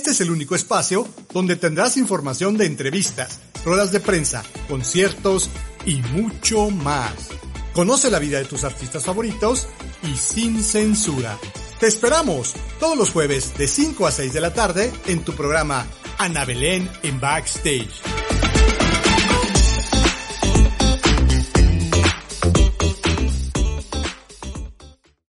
Este es el único espacio donde tendrás información de entrevistas, ruedas de prensa, conciertos y mucho más. Conoce la vida de tus artistas favoritos y sin censura. Te esperamos todos los jueves de 5 a 6 de la tarde en tu programa Ana Belén en Backstage.